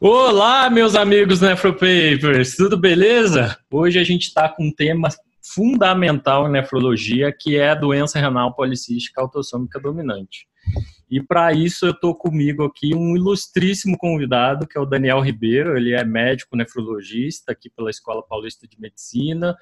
Olá, meus amigos Nefropapers, tudo beleza? Hoje a gente está com um tema fundamental em nefrologia, que é a doença renal policística autossômica dominante. E para isso eu estou comigo aqui um ilustríssimo convidado, que é o Daniel Ribeiro. Ele é médico nefrologista aqui pela Escola Paulista de Medicina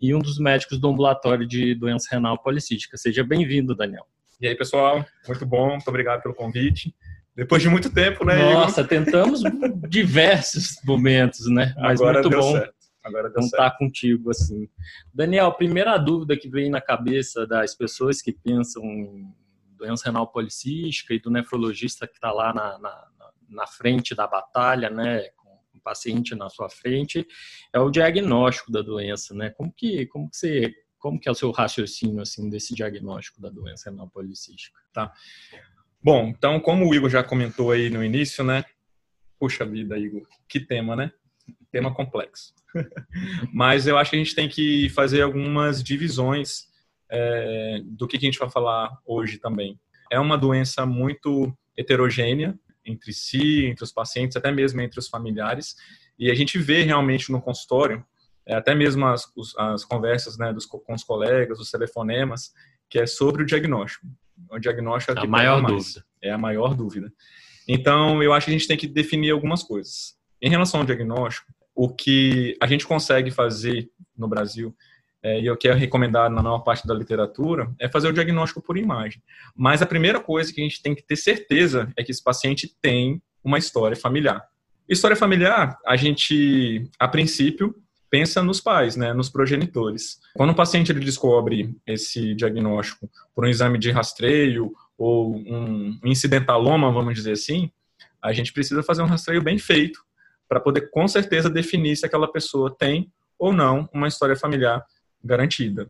e um dos médicos do ambulatório de doença renal policística. Seja bem-vindo, Daniel. E aí, pessoal, muito bom, muito obrigado pelo convite. Depois de muito tempo, né? Nossa, tentamos diversos momentos, né? Mas Agora muito bom. Certo. Agora deu não tá contigo assim. Daniel, primeira dúvida que vem na cabeça das pessoas que pensam em doença renal policística e do nefrologista que está lá na, na, na, frente da batalha, né, com o paciente na sua frente, é o diagnóstico da doença, né? Como que, como que você, como que é o seu raciocínio assim desse diagnóstico da doença renal policística? Tá. Bom, então como o Igor já comentou aí no início, né? Puxa vida, Igor, que tema, né? Tema complexo. Mas eu acho que a gente tem que fazer algumas divisões é, do que, que a gente vai falar hoje também. É uma doença muito heterogênea entre si, entre os pacientes, até mesmo entre os familiares, e a gente vê realmente no consultório, é, até mesmo as, as conversas né, dos, com os colegas, os telefonemas, que é sobre o diagnóstico. O diagnóstico é a maior dúvida. É a maior dúvida. Então, eu acho que a gente tem que definir algumas coisas. Em relação ao diagnóstico, o que a gente consegue fazer no Brasil é, e o que é recomendado na maior parte da literatura, é fazer o diagnóstico por imagem. Mas a primeira coisa que a gente tem que ter certeza é que esse paciente tem uma história familiar. História familiar, a gente, a princípio, pensa nos pais, né, nos progenitores. Quando o paciente ele descobre esse diagnóstico por um exame de rastreio ou um incidentaloma, vamos dizer assim, a gente precisa fazer um rastreio bem feito para poder com certeza definir se aquela pessoa tem ou não uma história familiar garantida.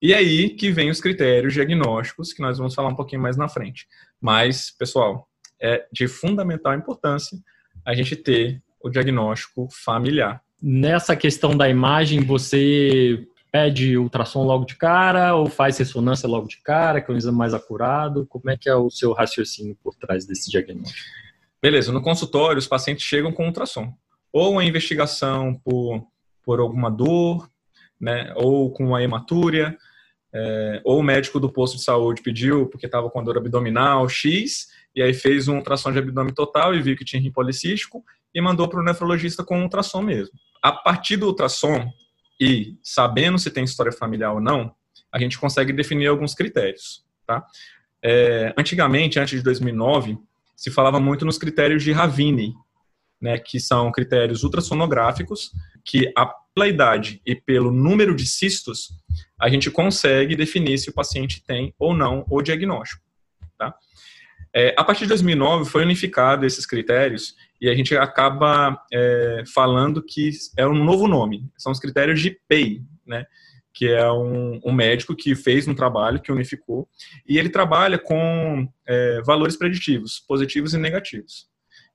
E aí que vem os critérios diagnósticos, que nós vamos falar um pouquinho mais na frente. Mas, pessoal, é de fundamental importância a gente ter o diagnóstico familiar. Nessa questão da imagem, você pede ultrassom logo de cara ou faz ressonância logo de cara, que é um exame mais acurado? Como é que é o seu raciocínio por trás desse diagnóstico? Beleza, no consultório os pacientes chegam com ultrassom. Ou uma investigação por, por alguma dor, né, ou com uma hematúria, é, ou o médico do posto de saúde pediu porque estava com dor abdominal X, e aí fez um ultrassom de abdômen total e viu que tinha rim policístico e mandou para o nefrologista com um ultrassom mesmo. A partir do ultrassom e sabendo se tem história familiar ou não, a gente consegue definir alguns critérios, tá? É, antigamente, antes de 2009, se falava muito nos critérios de Ravine, né, que são critérios ultrassonográficos, que a, pela idade e pelo número de cistos, a gente consegue definir se o paciente tem ou não o diagnóstico. Tá? É, a partir de 2009 foi unificado esses critérios e a gente acaba é, falando que é um novo nome, são os critérios de PEI, né? que é um, um, médico que fez um trabalho que unificou, e ele trabalha com é, valores preditivos, positivos e negativos.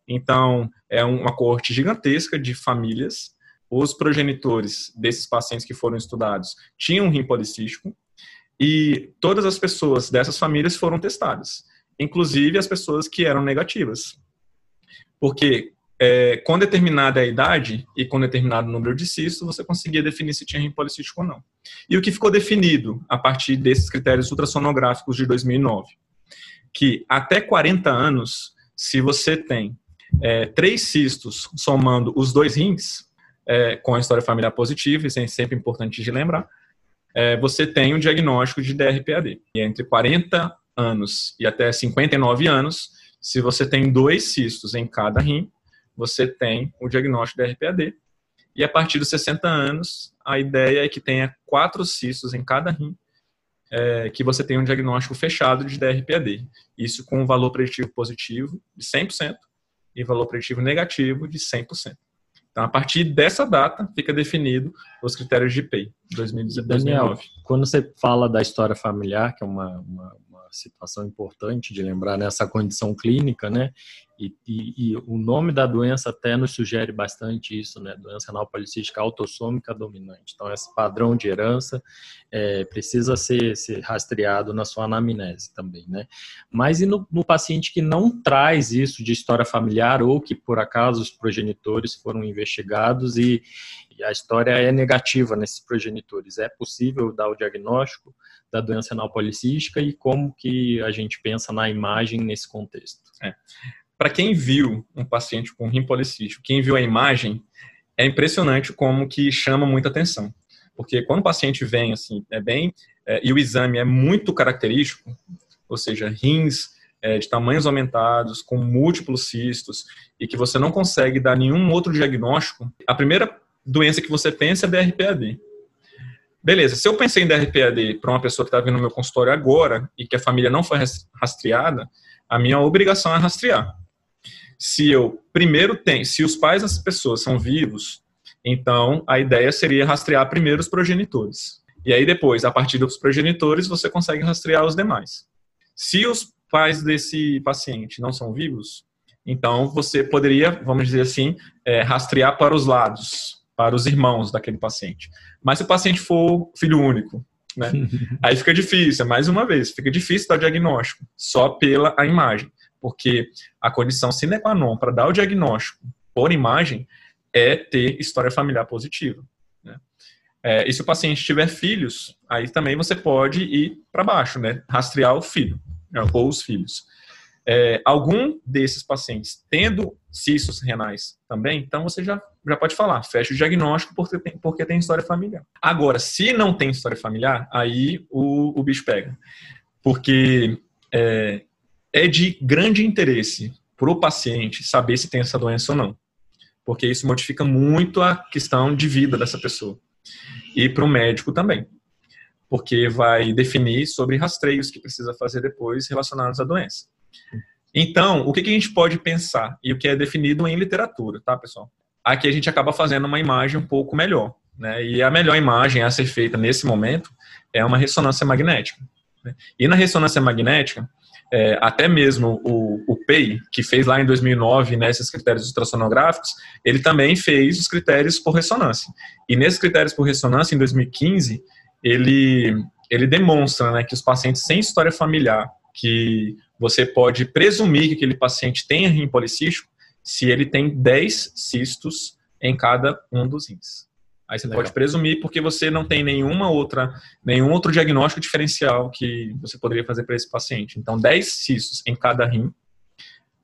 Então, é uma coorte gigantesca de famílias. Os progenitores desses pacientes que foram estudados tinham um rim policístico e todas as pessoas dessas famílias foram testadas, inclusive as pessoas que eram negativas. Porque é, com determinada idade e com determinado número de cistos, você conseguia definir se tinha rim policístico ou não. E o que ficou definido a partir desses critérios ultrassonográficos de 2009? Que até 40 anos, se você tem é, três cistos somando os dois rins, é, com a história familiar positiva, isso é sempre importante de lembrar, é, você tem o um diagnóstico de DRPAD. E entre 40 anos e até 59 anos, se você tem dois cistos em cada rim, você tem o diagnóstico de DRPAD. E a partir dos 60 anos, a ideia é que tenha quatro cistos em cada rim, é, que você tenha um diagnóstico fechado de DRPAD. Isso com um valor preditivo positivo de 100% e valor preditivo negativo de 100%. Então, a partir dessa data, fica definido os critérios de PEI, 2019. Daniel, quando você fala da história familiar, que é uma, uma, uma situação importante de lembrar nessa condição clínica, né? E, e, e, o nome da doença até nos sugere bastante isso, né? Doença renal policística autossômica dominante. Então, esse padrão de herança é, precisa ser, ser, rastreado na sua anamnese também, né? Mas e no, no, paciente que não traz isso de história familiar ou que, por acaso, os progenitores foram investigados e, a história é negativa nesses progenitores? É possível dar o diagnóstico da doença renal policística e como que a gente pensa na imagem nesse contexto? É. Para quem viu um paciente com rim policístico, quem viu a imagem, é impressionante como que chama muita atenção. Porque quando o paciente vem, assim, é bem. É, e o exame é muito característico, ou seja, rins é, de tamanhos aumentados, com múltiplos cistos, e que você não consegue dar nenhum outro diagnóstico, a primeira doença que você pensa é DRPAD. Beleza, se eu pensei em DRPAD para uma pessoa que está vindo no meu consultório agora e que a família não foi rastreada, a minha obrigação é rastrear se eu primeiro tenho, se os pais das pessoas são vivos, então a ideia seria rastrear primeiro os progenitores. E aí depois, a partir dos progenitores, você consegue rastrear os demais. Se os pais desse paciente não são vivos, então você poderia, vamos dizer assim, é, rastrear para os lados, para os irmãos daquele paciente. Mas se o paciente for filho único, né, aí fica difícil, mais uma vez, fica difícil dar o diagnóstico, só pela a imagem porque a condição sine qua non para dar o diagnóstico por imagem é ter história familiar positiva. Né? É, e se o paciente tiver filhos, aí também você pode ir para baixo, né? rastrear o filho né? ou os filhos. É, algum desses pacientes tendo cistos renais também, então você já, já pode falar, fecha o diagnóstico porque tem, porque tem história familiar. Agora, se não tem história familiar, aí o, o bicho pega. Porque é, é de grande interesse para o paciente saber se tem essa doença ou não, porque isso modifica muito a questão de vida dessa pessoa. E para o médico também, porque vai definir sobre rastreios que precisa fazer depois relacionados à doença. Então, o que, a gente pode pensar e o que é definido em literatura, tá, pessoal? Aqui a gente acaba fazendo uma imagem um pouco melhor, né? E a melhor imagem a ser feita nesse momento é uma ressonância magnética. Né? E na ressonância magnética, é, até mesmo o, o PEI, que fez lá em 2009 né, esses critérios ultrassonográficos, ele também fez os critérios por ressonância. E nesses critérios por ressonância, em 2015, ele, ele demonstra né, que os pacientes sem história familiar, que você pode presumir que aquele paciente tenha rim policístico, se ele tem 10 cistos em cada um dos rins. Aí você Legal. pode presumir porque você não tem nenhuma outra, nenhum outro diagnóstico diferencial que você poderia fazer para esse paciente. Então, 10 cistos em cada rim,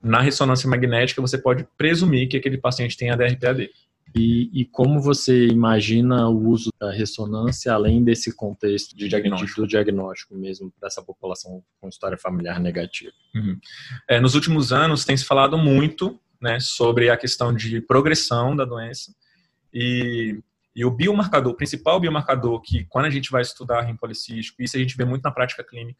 na ressonância magnética, você pode presumir que aquele paciente tem ADRPAD. E, e, como você imagina o uso da ressonância além desse contexto de diagnóstico. do diagnóstico mesmo para essa população com história familiar negativa? Uhum. É, nos últimos anos tem se falado muito né, sobre a questão de progressão da doença e e o biomarcador, o principal biomarcador que, quando a gente vai estudar rim policístico, isso a gente vê muito na prática clínica,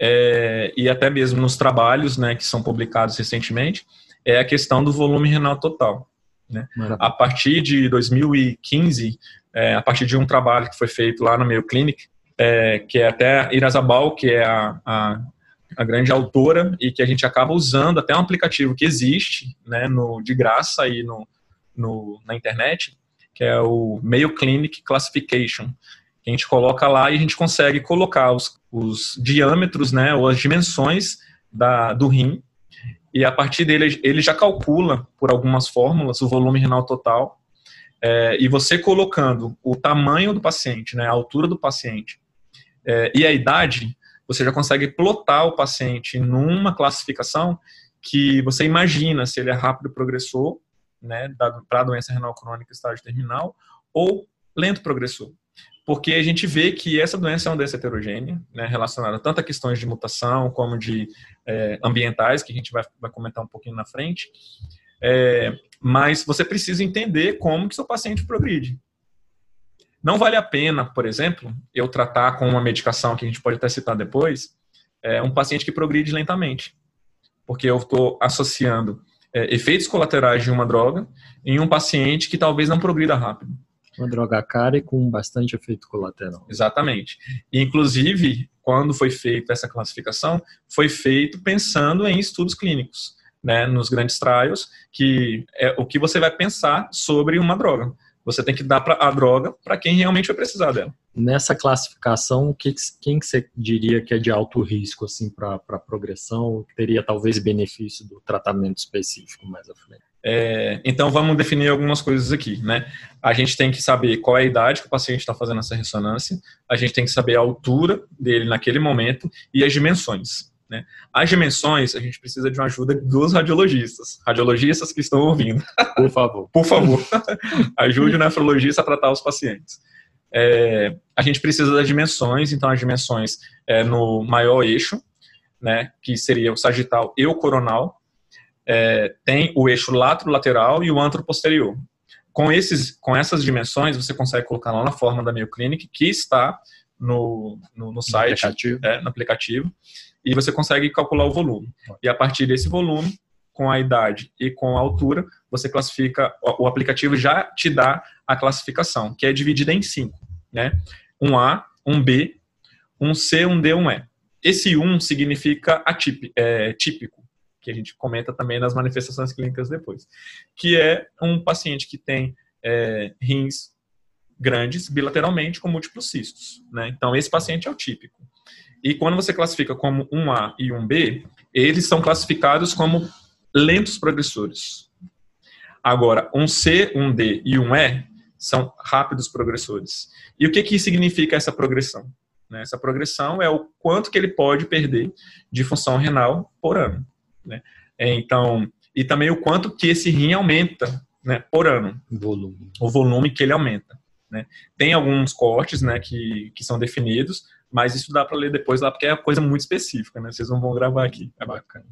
é, e até mesmo nos trabalhos né, que são publicados recentemente, é a questão do volume renal total. Né? A partir de 2015, é, a partir de um trabalho que foi feito lá no Mayo Clinic, é, que é até Irazabal, que é a, a, a, grande autora, e que a gente acaba usando até um aplicativo que existe né, no, de graça aí no, no, na internet, que é o Mayo Clinic Classification. A gente coloca lá e a gente consegue colocar os, os diâmetros, né, ou as dimensões da, do rim, e a partir dele ele já calcula, por algumas fórmulas, o volume renal total, é, e você colocando o tamanho do paciente, né, a altura do paciente é, e a idade, você já consegue plotar o paciente numa classificação que você imagina se ele é rápido progressor né, para a doença renal crônica estágio terminal, ou lento progressor. Porque a gente vê que essa doença é uma doença heterogênea, né, relacionada tanto a questões de mutação como de é, ambientais, que a gente vai, vai comentar um pouquinho na frente. É, mas você precisa entender como que seu paciente progride. Não vale a pena, por exemplo, eu tratar com uma medicação que a gente pode até citar depois, é, um paciente que progride lentamente. Porque eu estou associando é, efeitos colaterais de uma droga em um paciente que talvez não progrida rápido. Uma droga cara e com bastante efeito colateral. Exatamente. Inclusive, quando foi feita essa classificação, foi feito pensando em estudos clínicos, né, nos grandes trials, que é o que você vai pensar sobre uma droga. Você tem que dar a droga para quem realmente vai precisar dela. Nessa classificação, que, quem que você diria que é de alto risco assim para progressão, que teria talvez benefício do tratamento específico mais à frente? É, então vamos definir algumas coisas aqui, né? A gente tem que saber qual é a idade que o paciente está fazendo essa ressonância, a gente tem que saber a altura dele naquele momento e as dimensões. Né? As dimensões, a gente precisa de uma ajuda dos radiologistas. Radiologistas que estão ouvindo. Por favor. Por favor. Ajude o nefrologista a tratar os pacientes. É, a gente precisa das dimensões, então as dimensões é, no maior eixo, né, que seria o sagital e o coronal, é, tem o eixo lateral e o antro posterior. Com, esses, com essas dimensões, você consegue colocar lá na forma da Mayo Clinic, que está no, no, no site, no aplicativo. É, no aplicativo e você consegue calcular o volume. E a partir desse volume, com a idade e com a altura, você classifica, o aplicativo já te dá a classificação, que é dividida em cinco, né? Um A, um B, um C, um D, um E. Esse 1 significa atípico, é, típico, que a gente comenta também nas manifestações clínicas depois, que é um paciente que tem é, rins grandes bilateralmente com múltiplos cistos. Né? Então, esse paciente é o típico. E quando você classifica como um A e um B, eles são classificados como lentos progressores. Agora, um C, um D e um E são rápidos progressores. E o que, que significa essa progressão? Né? Essa progressão é o quanto que ele pode perder de função renal por ano. Né? É, então, e também o quanto que esse rim aumenta né, por ano. Volume. O volume que ele aumenta. Né? Tem alguns cortes né, que, que são definidos, mas isso dá para ler depois lá, porque é coisa muito específica, né? Vocês não vão gravar aqui. É bacana.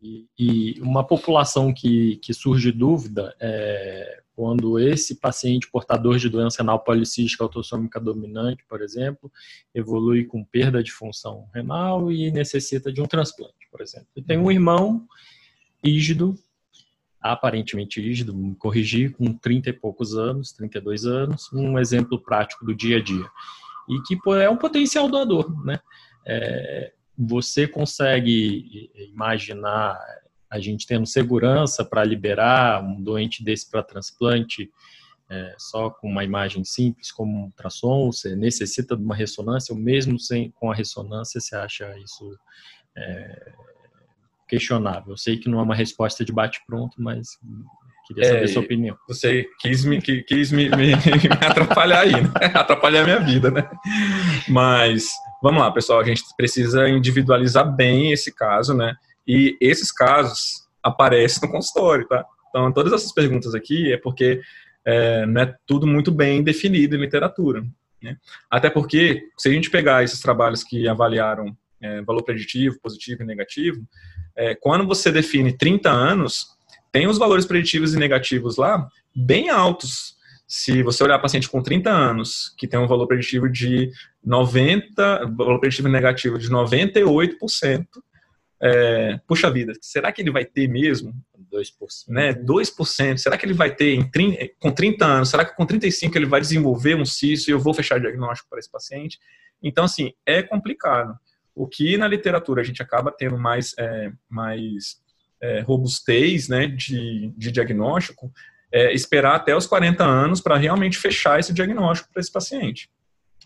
E, e uma população que, que surge dúvida é quando esse paciente portador de doença renal policística autossômica dominante, por exemplo, evolui com perda de função renal e necessita de um transplante, por exemplo. E tem um irmão rígido, aparentemente rígido, me corrigir, com 30 e poucos anos, 32 anos, um exemplo prático do dia a dia e que é um potencial doador, né? É, você consegue imaginar a gente tendo segurança para liberar um doente desse para transplante é, só com uma imagem simples como um ultrassom, você necessita de uma ressonância, ou mesmo sem, com a ressonância você acha isso é, questionável. Eu sei que não é uma resposta de bate-pronto, mas Queria saber é, sua opinião. Você quis me, quis me, me, me atrapalhar aí, né? atrapalhar a minha vida, né? Mas, vamos lá, pessoal, a gente precisa individualizar bem esse caso, né? E esses casos aparecem no consultório, tá? Então, todas essas perguntas aqui é porque é, não é tudo muito bem definido em literatura. Né? Até porque, se a gente pegar esses trabalhos que avaliaram é, valor preditivo, positivo e negativo, é, quando você define 30 anos, tem os valores preditivos e negativos lá bem altos. Se você olhar paciente com 30 anos, que tem um valor preditivo de 90, valor preditivo negativo de 98%, é, puxa vida, será que ele vai ter mesmo? 2%. Né? 2%. Será que ele vai ter em 30, com 30 anos? Será que com 35 ele vai desenvolver um cisto e eu vou fechar diagnóstico para esse paciente? Então, assim, é complicado. O que na literatura a gente acaba tendo mais, é, mais é, robustez né, de, de diagnóstico, é, esperar até os 40 anos para realmente fechar esse diagnóstico para esse paciente.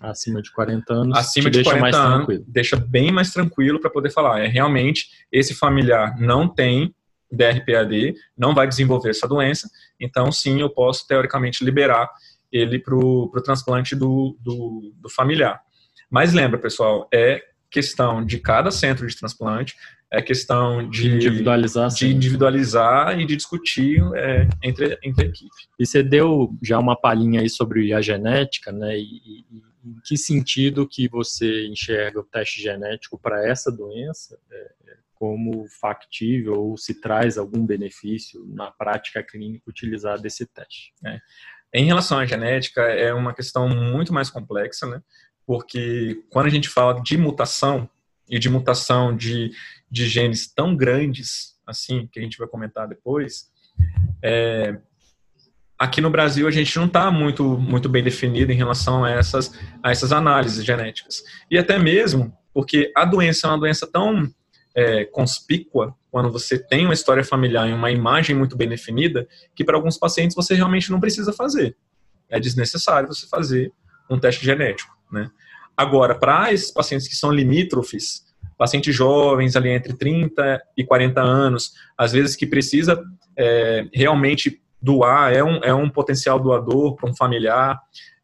Acima de 40 anos, acima de 40 anos, tranquilo. deixa bem mais tranquilo para poder falar. É realmente esse familiar não tem DRPAD, não vai desenvolver essa doença, então sim, eu posso teoricamente liberar ele para o transplante do, do, do familiar. Mas lembra, pessoal, é questão de cada centro de transplante, é questão de individualizar, de individualizar e de discutir é, entre, entre a equipe. E você deu já uma palhinha aí sobre a genética, né? E, e em que sentido que você enxerga o teste genético para essa doença? É, como factível ou se traz algum benefício na prática clínica utilizar desse teste. É. Em relação à genética, é uma questão muito mais complexa, né? Porque quando a gente fala de mutação e de mutação de, de genes tão grandes, assim, que a gente vai comentar depois, é, aqui no Brasil a gente não está muito, muito bem definido em relação a essas, a essas análises genéticas. E até mesmo porque a doença é uma doença tão é, conspícua, quando você tem uma história familiar e uma imagem muito bem definida, que para alguns pacientes você realmente não precisa fazer. É desnecessário você fazer um teste genético. Né? Agora, para esses pacientes que são limítrofes, pacientes jovens, ali entre 30 e 40 anos, às vezes que precisa é, realmente doar, é um, é um potencial doador para um familiar,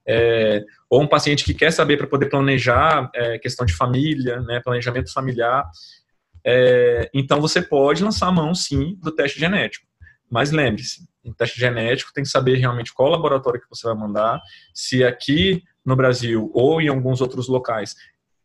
é, ou um paciente que quer saber para poder planejar é, questão de família, né, planejamento familiar, é, então você pode lançar a mão, sim, do teste genético. Mas lembre-se, o teste genético tem que saber realmente qual laboratório que você vai mandar, se aqui no Brasil ou em alguns outros locais,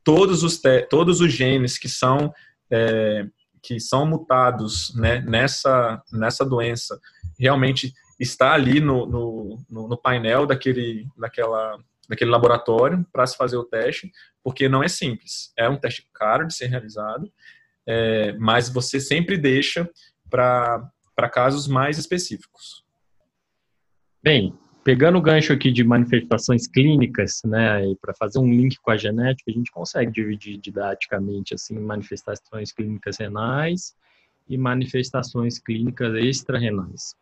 todos os, todos os genes que são é, que são mutados né, nessa, nessa doença realmente está ali no, no, no painel daquele, daquela, daquele laboratório para se fazer o teste, porque não é simples. É um teste caro de ser realizado, é, mas você sempre deixa para casos mais específicos. Bem, pegando o gancho aqui de manifestações clínicas, né, e para fazer um link com a genética, a gente consegue dividir didaticamente assim manifestações clínicas renais e manifestações clínicas extrarenais.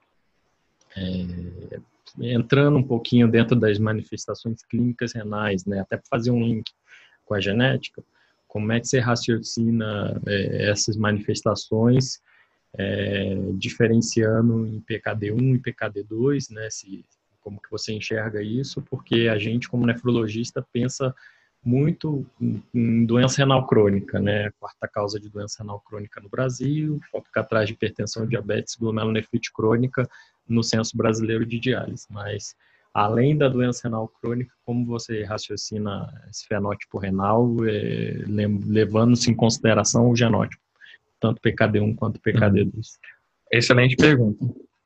É, entrando um pouquinho dentro das manifestações clínicas renais, né, até para fazer um link com a genética, como é que você raciocina é, essas manifestações, é, diferenciando em PKD1 e PKD2, né, se, como que você enxerga isso, porque a gente, como nefrologista, pensa muito em doença renal crônica, né? Quarta causa de doença renal crônica no Brasil, fica atrás de hipertensão, diabetes, glomerulonefrite crônica no censo brasileiro de diálise. Mas, além da doença renal crônica, como você raciocina esse fenótipo renal, é, levando-se em consideração o genótipo, tanto PKD1 quanto PKD2? Excelente pergunta,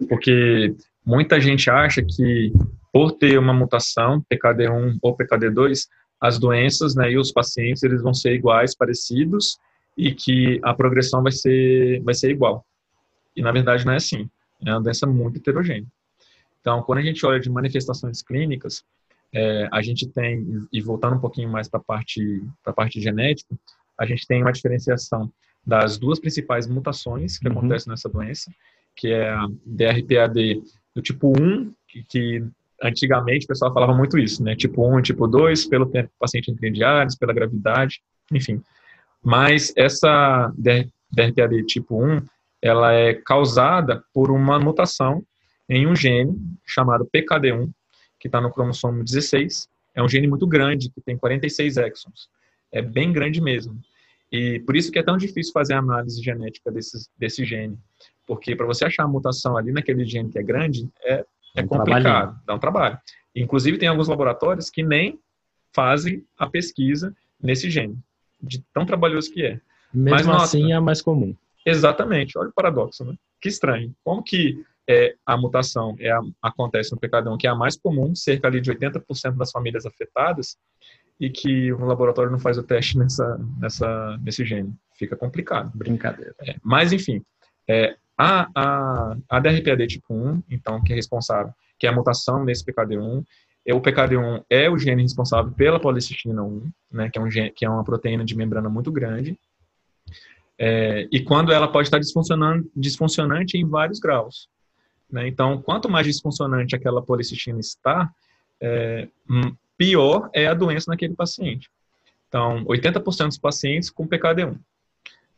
porque muita gente acha que por ter uma mutação, PKD1 ou PKD2, as doenças né, e os pacientes eles vão ser iguais, parecidos, e que a progressão vai ser, vai ser igual. E na verdade não é assim. É uma doença muito heterogênea. Então, quando a gente olha de manifestações clínicas, é, a gente tem, e voltando um pouquinho mais para a parte, a parte genética, a gente tem uma diferenciação das duas principais mutações que uhum. acontecem nessa doença, que é a DRPAD do tipo 1, que, que antigamente o pessoal falava muito isso, né? Tipo 1 e tipo 2, pelo tempo que o paciente diálise, pela gravidade, enfim. Mas essa DRPAD tipo 1, ela é causada por uma mutação em um gene chamado PKD1, que está no cromossomo 16. É um gene muito grande, que tem 46 exons. É bem grande mesmo. E por isso que é tão difícil fazer a análise genética desse, desse gene. Porque para você achar a mutação ali naquele gene que é grande, é é um complicado, dá um trabalho. Inclusive, tem alguns laboratórios que nem fazem a pesquisa nesse gene, de tão trabalhoso que é. Mesmo Mas, assim, é mais comum. Exatamente, olha o paradoxo, né? Que estranho. Como que é, a mutação é a, acontece no pecadão, que é a mais comum, cerca ali de 80% das famílias afetadas, e que o laboratório não faz o teste nessa, nessa, nesse gene. Fica complicado. Brincadeira. É, mas, enfim, é, a, a, a DRPAD tipo 1, então, que é responsável, que é a mutação nesse PKD1, é, o PKD1 é o gene responsável pela policistina 1, né, que, é um gene, que é uma proteína de membrana muito grande, é, e quando ela pode estar disfuncionando, disfuncionante em vários graus. Né? Então, quanto mais disfuncionante aquela policistina está, é, pior é a doença naquele paciente. Então, 80% dos pacientes com PKD1,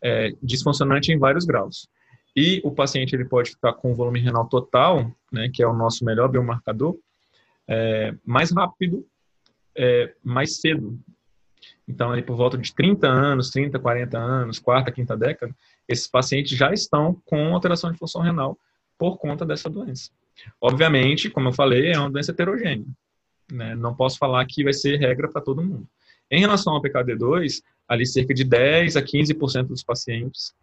é, disfuncionante em vários graus. E o paciente ele pode ficar com volume renal total, né, que é o nosso melhor biomarcador, é, mais rápido, é, mais cedo. Então, aí, por volta de 30 anos, 30, 40 anos, quarta, quinta década, esses pacientes já estão com alteração de função renal por conta dessa doença. Obviamente, como eu falei, é uma doença heterogênea. Né? Não posso falar que vai ser regra para todo mundo. Em relação ao PKD2, ali cerca de 10 a 15% dos pacientes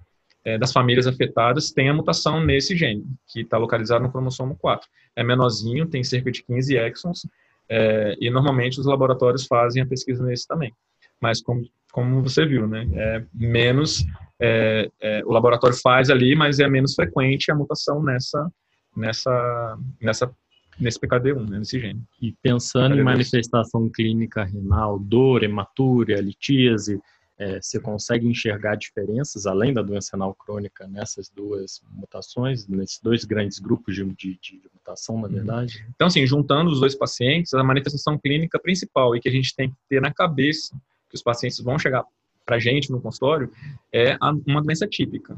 é, das famílias afetadas tem a mutação nesse gene, que está localizado no cromossomo 4. É menorzinho, tem cerca de 15 exons, é, e normalmente os laboratórios fazem a pesquisa nesse também. Mas como, como você viu, né, é menos, é, é, o laboratório faz ali, mas é menos frequente a mutação nessa, nessa, nessa nesse PKD1, né, nesse gene. E pensando em manifestação clínica renal, dor, hematúria, litíase, é, você consegue enxergar diferenças além da doença renal crônica nessas duas mutações, nesses dois grandes grupos de, de, de mutação, na uhum. verdade? Então, assim, juntando os dois pacientes, a manifestação clínica principal e que a gente tem que ter na cabeça que os pacientes vão chegar para a gente no consultório é uma doença típica.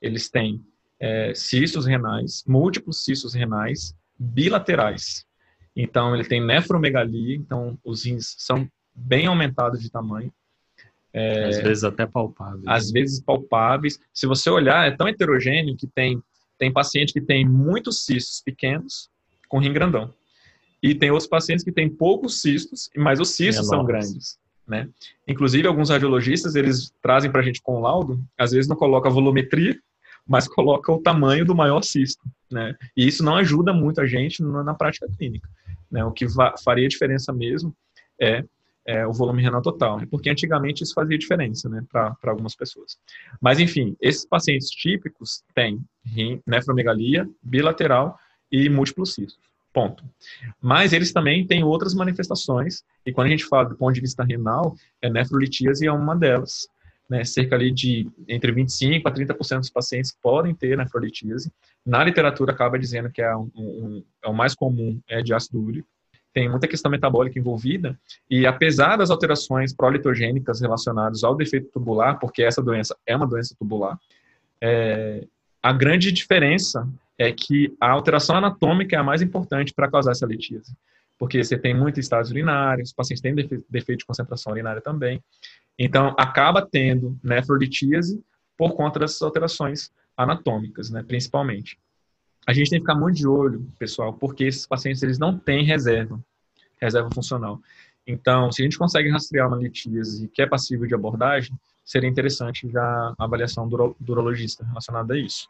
Eles têm é, cistos renais, múltiplos cistos renais, bilaterais. Então, ele tem nefromegalia, então os rins são bem aumentados de tamanho é, às vezes até palpáveis. Às vezes palpáveis. Se você olhar, é tão heterogêneo que tem, tem paciente que tem muitos cistos pequenos com rim grandão. E tem outros pacientes que têm poucos cistos, mas os cistos são grandes. Né? Inclusive, alguns radiologistas, eles trazem para a gente com laudo, às vezes não coloca a volumetria, mas coloca o tamanho do maior cisto. Né? E isso não ajuda muito a gente na, na prática clínica. Né? O que faria diferença mesmo é é, o volume renal total, né? porque antigamente isso fazia diferença né, para algumas pessoas. Mas, enfim, esses pacientes típicos têm nefromegalia bilateral e múltiplos cistos. Ponto. Mas eles também têm outras manifestações, e quando a gente fala do ponto de vista renal, a nefrolitíase é uma delas. Né? Cerca ali de entre 25% a 30% dos pacientes podem ter nefrolitíase. Na literatura acaba dizendo que é, um, um, é o mais comum é de ácido úrico tem muita questão metabólica envolvida, e apesar das alterações prolitogênicas relacionadas ao defeito tubular, porque essa doença é uma doença tubular, é, a grande diferença é que a alteração anatômica é a mais importante para causar essa litíase. Porque você tem muito estado urinário, os pacientes têm defeito de concentração urinária também. Então, acaba tendo nefrolitíase por conta dessas alterações anatômicas, né, principalmente a gente tem que ficar muito de olho, pessoal, porque esses pacientes eles não têm reserva, reserva funcional. Então, se a gente consegue rastrear uma litíase que é passível de abordagem, seria interessante já a avaliação do, urologista relacionada a isso.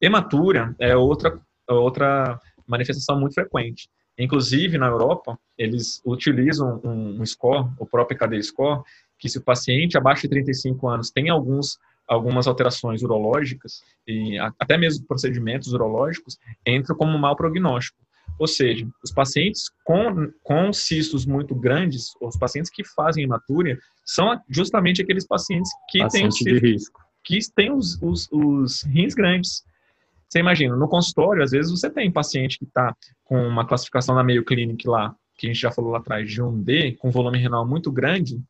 Hematúria é outra, outra manifestação muito frequente. Inclusive, na Europa, eles utilizam um, um score, o próprio KD score, que se o paciente abaixo de 35 anos tem alguns algumas alterações urológicas e até mesmo procedimentos urológicos entram como mau prognóstico. Ou seja, os pacientes com, com cistos muito grandes, os pacientes que fazem hematúria, são justamente aqueles pacientes que Paciente têm os cistos, que têm os, os, os rins grandes. Você imagina, no consultório, às vezes você tem paciente que está com uma classificação na meio Clinic lá, que a gente já falou lá atrás, de 1D, com volume renal muito grande,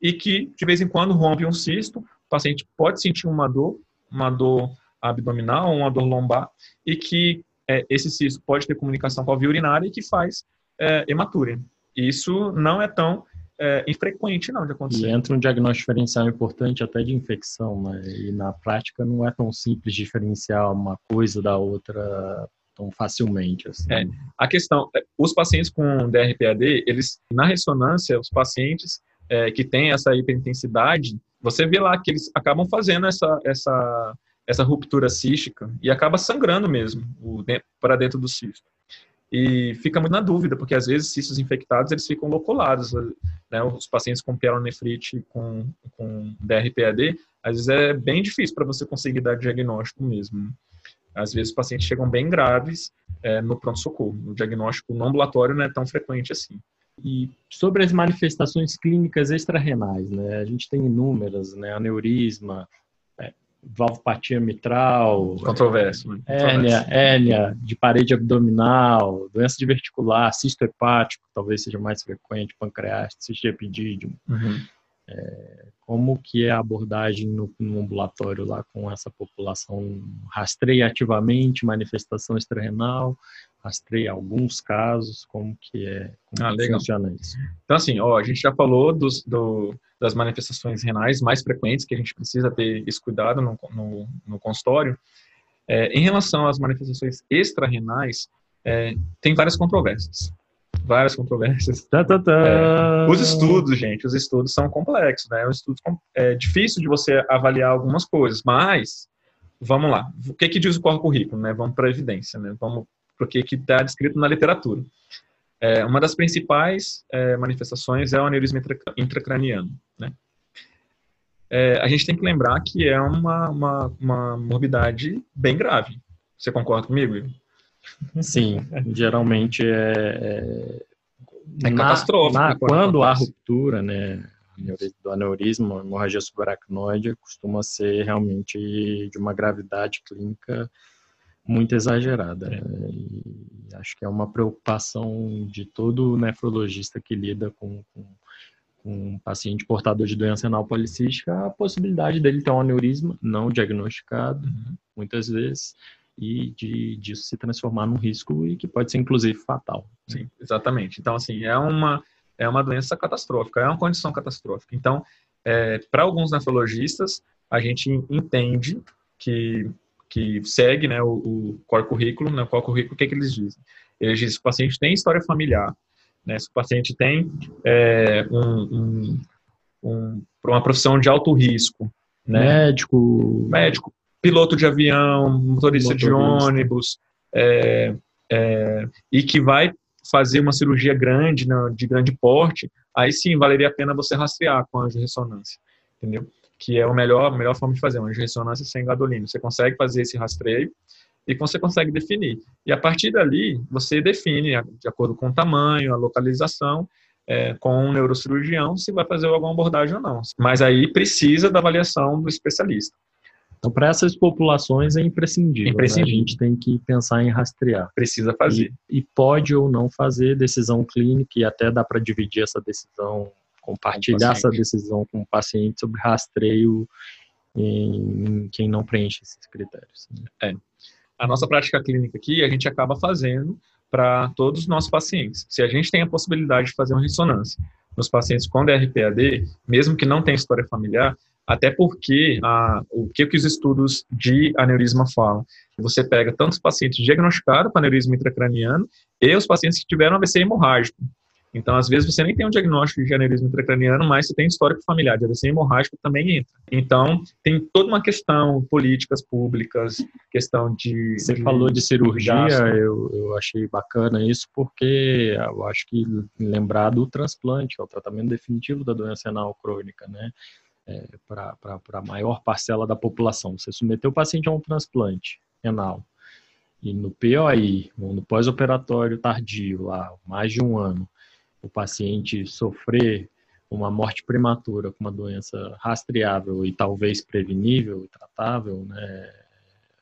e que de vez em quando rompe um cisto, o paciente pode sentir uma dor, uma dor abdominal, uma dor lombar, e que é, esse cisto pode ter comunicação com a via urinária e que faz é, hematúria. Isso não é tão é, infrequente, não, de acontecer. E entra um diagnóstico diferencial importante até de infecção, né? E na prática não é tão simples diferenciar uma coisa da outra tão facilmente. Assim. É, a questão, é, os pacientes com DRPAD, eles, na ressonância, os pacientes é, que têm essa hiperintensidade, você vê lá que eles acabam fazendo essa, essa, essa ruptura cística e acaba sangrando mesmo para dentro do cisto. E fica muito na dúvida, porque às vezes cistos infectados eles ficam loculados. Né? Os pacientes com pielonefrite com, com DRPAD, às vezes é bem difícil para você conseguir dar diagnóstico mesmo. Às vezes os pacientes chegam bem graves é, no pronto-socorro. O diagnóstico no ambulatório não é tão frequente assim. E sobre as manifestações clínicas extrarrenais, né? A gente tem inúmeras, né? Aneurisma, é, valvopatia mitral, controverso, né? hérnia, hérnia de parede abdominal, doença diverticular, cisto hepático, talvez seja mais frequente, pancreatite, cisto de epidídimo. Uhum. É, como que é a abordagem no, no, ambulatório lá com essa população? Rastreia ativamente manifestação extrarenal, rastreia alguns casos, como que é, como ah, que funciona isso? Então assim, ó, a gente já falou dos, do, das manifestações renais mais frequentes que a gente precisa ter esse cuidado no, no, no consultório. É, em relação às manifestações extrarenais, é, tem várias controvérsias várias controvérsias. Tá, tá, tá. É, os estudos, gente, os estudos são complexos, né? É um estudo é difícil de você avaliar algumas coisas, mas vamos lá. O que, que diz o core currículo? Né? Vamos para a evidência, né? Vamos o que está descrito na literatura. É, uma das principais é, manifestações é o aneurisma intracraniano. Né? É, a gente tem que lembrar que é uma, uma, uma morbidade bem grave. Você concorda comigo, Igor? Sim, geralmente é, é, é catastrófico. Na, quando há ruptura, né, do aneurisma, hemorragia subaracnoide, costuma ser realmente de uma gravidade clínica muito exagerada. É. Né? E acho que é uma preocupação de todo nefrologista que lida com, com, com, um paciente portador de doença renal policística, a possibilidade dele ter um aneurisma não diagnosticado, uhum. muitas vezes, e de disso se transformar num risco e que pode ser inclusive fatal. Sim, exatamente. Então, assim, é uma é uma doença catastrófica, é uma condição catastrófica. Então, é, para alguns nefrologistas, a gente entende que, que segue né, o, o core currículo, né, o core currículo, o que, é que eles dizem? Eles dizem que o paciente tem história familiar, né, se o paciente tem é, um, um, um, uma profissão de alto risco, né, médico, médico, piloto de avião, motorista, motorista. de ônibus, é, é, e que vai fazer uma cirurgia grande, né, de grande porte, aí sim valeria a pena você rastrear com a ressonância, entendeu? Que é a melhor, a melhor forma de fazer, uma ressonância sem gadolínio. Você consegue fazer esse rastreio e você consegue definir. E a partir dali, você define, de acordo com o tamanho, a localização, é, com um neurocirurgião, se vai fazer alguma abordagem ou não. Mas aí precisa da avaliação do especialista. Então, para essas populações é imprescindível. imprescindível. Né? A gente tem que pensar em rastrear. Precisa fazer. E, e pode ou não fazer decisão clínica, e até dá para dividir essa decisão, compartilhar essa decisão com o paciente sobre rastreio em, em quem não preenche esses critérios. É. A nossa prática clínica aqui, a gente acaba fazendo para todos os nossos pacientes. Se a gente tem a possibilidade de fazer uma ressonância nos pacientes com DRPAD, mesmo que não tenha história familiar, até porque a, o que, que os estudos de aneurisma falam? Você pega tanto os pacientes diagnosticados com aneurisma intracraniano e os pacientes que tiveram AVC hemorrágico. Então, às vezes, você nem tem um diagnóstico de aneurisma intracraniano, mas você tem histórico familiar de AVC hemorrágico também entra. Então, tem toda uma questão, políticas públicas, questão de... Você de, falou de cirurgia, eu, eu achei bacana isso, porque eu acho que lembrar do transplante, é o tratamento definitivo da doença renal crônica, né? é, para a maior parcela da população. Você submeteu o paciente a um transplante renal e no POI, no pós-operatório tardio, lá, mais de um ano, o paciente sofrer uma morte prematura com uma doença rastreável e talvez prevenível e tratável, né,